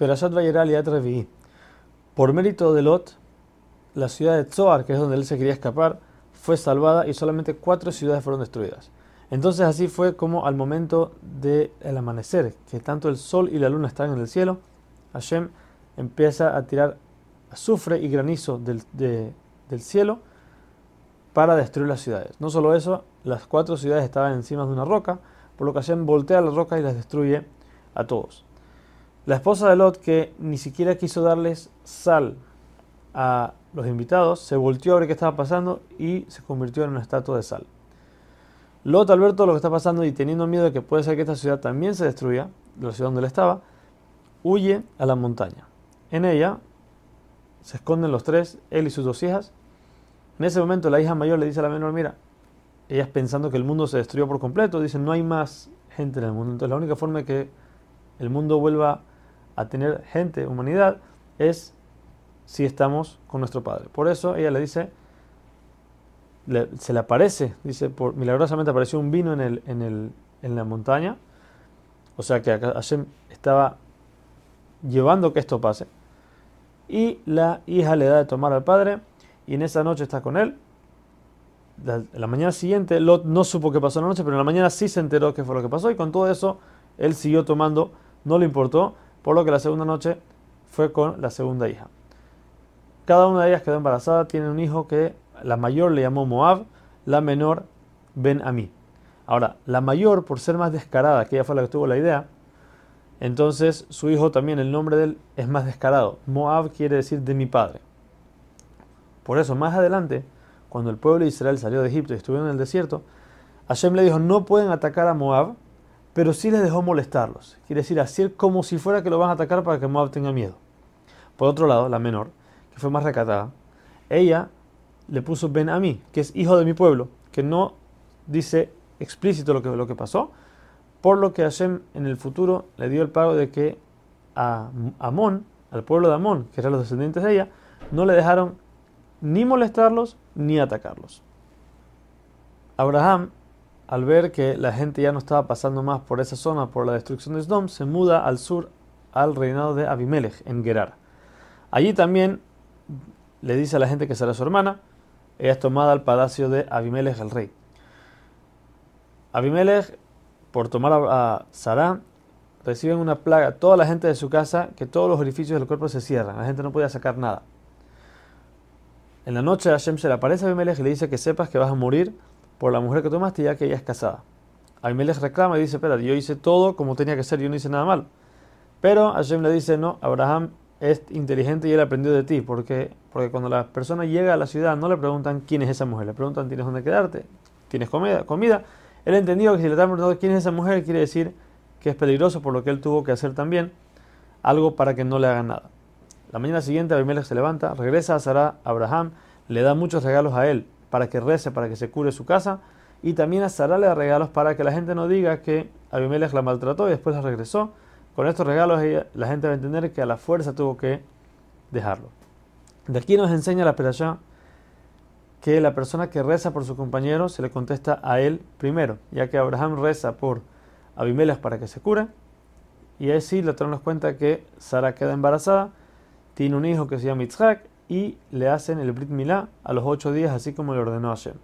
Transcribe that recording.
Perashat Vayeral Yat Revi'i. Por mérito de Lot, la ciudad de Zoar, que es donde él se quería escapar, fue salvada y solamente cuatro ciudades fueron destruidas. Entonces así fue como al momento del amanecer, que tanto el sol y la luna están en el cielo, Hashem empieza a tirar azufre y granizo del, del cielo para destruir las ciudades. No solo eso, las cuatro ciudades estaban encima de una roca, por lo que Hashem voltea la roca y las destruye a todos. La esposa de Lot, que ni siquiera quiso darles sal a los invitados, se volteó a ver qué estaba pasando y se convirtió en una estatua de sal. Lot, al ver todo lo que está pasando y teniendo miedo de que puede ser que esta ciudad también se destruya, la ciudad donde él estaba, huye a la montaña. En ella se esconden los tres, él y sus dos hijas. En ese momento la hija mayor le dice a la menor, mira, ellas pensando que el mundo se destruyó por completo, dicen, no hay más gente en el mundo. Entonces la única forma que el mundo vuelva a tener gente, humanidad, es si estamos con nuestro Padre. Por eso ella le dice, se le aparece, dice, por, milagrosamente apareció un vino en, el, en, el, en la montaña, o sea que Hashem estaba llevando que esto pase. Y la hija le da de tomar al padre y en esa noche está con él. La, la mañana siguiente, Lot no supo qué pasó en la noche, pero en la mañana sí se enteró qué fue lo que pasó y con todo eso él siguió tomando, no le importó, por lo que la segunda noche fue con la segunda hija. Cada una de ellas quedó embarazada, tiene un hijo que la mayor le llamó Moab, la menor Ben Ami. Ahora, la mayor, por ser más descarada, que ella fue la que tuvo la idea, entonces su hijo también, el nombre de él es más descarado. Moab quiere decir de mi padre. Por eso, más adelante, cuando el pueblo de Israel salió de Egipto y estuvieron en el desierto, Hashem le dijo, no pueden atacar a Moab, pero sí les dejó molestarlos. Quiere decir, hacer como si fuera que lo van a atacar para que Moab tenga miedo. Por otro lado, la menor, que fue más recatada, ella le puso Ben Ami, que es hijo de mi pueblo, que no dice explícito lo que, lo que pasó, por lo que Hashem en el futuro le dio el pago de que a Amón, al pueblo de Amón, que eran los descendientes de ella, no le dejaron ni molestarlos ni atacarlos. Abraham al ver que la gente ya no estaba pasando más por esa zona por la destrucción de Sdom, se muda al sur al reinado de Abimelech, en Gerar. Allí también le dice a la gente que será su hermana, ella es tomada al palacio de Abimelech el rey. Abimelech, por tomar a Sarah, reciben una plaga, toda la gente de su casa, que todos los orificios del cuerpo se cierran, la gente no podía sacar nada. En la noche Hashem se le aparece a Abimelech y le dice que sepas que vas a morir por la mujer que tomaste ya que ella es casada. Abimelech reclama y dice, espera, yo hice todo como tenía que ser, yo no hice nada mal. Pero Hashem le dice, no, Abraham es inteligente y él aprendió de ti, porque, porque cuando la persona llega a la ciudad no le preguntan quién es esa mujer, le preguntan tienes dónde quedarte, tienes comida, comida. Él entendió que si le están preguntando quién es esa mujer, quiere decir que es peligroso, por lo que él tuvo que hacer también algo para que no le hagan nada. La mañana siguiente Abimelech se levanta, regresa a Sarah, Abraham, le da muchos regalos a él, para que rece, para que se cure su casa. Y también a Sara le da regalos para que la gente no diga que Abimelech la maltrató y después la regresó. Con estos regalos la gente va a entender que a la fuerza tuvo que dejarlo. De aquí nos enseña la perashá que la persona que reza por su compañero se le contesta a él primero, ya que Abraham reza por Abimelech para que se cure. Y ahí sí le nos cuenta que Sara queda embarazada, tiene un hijo que se llama Yitzhak y le hacen el Brit Milá a los ocho días, así como le ordenó Hashem.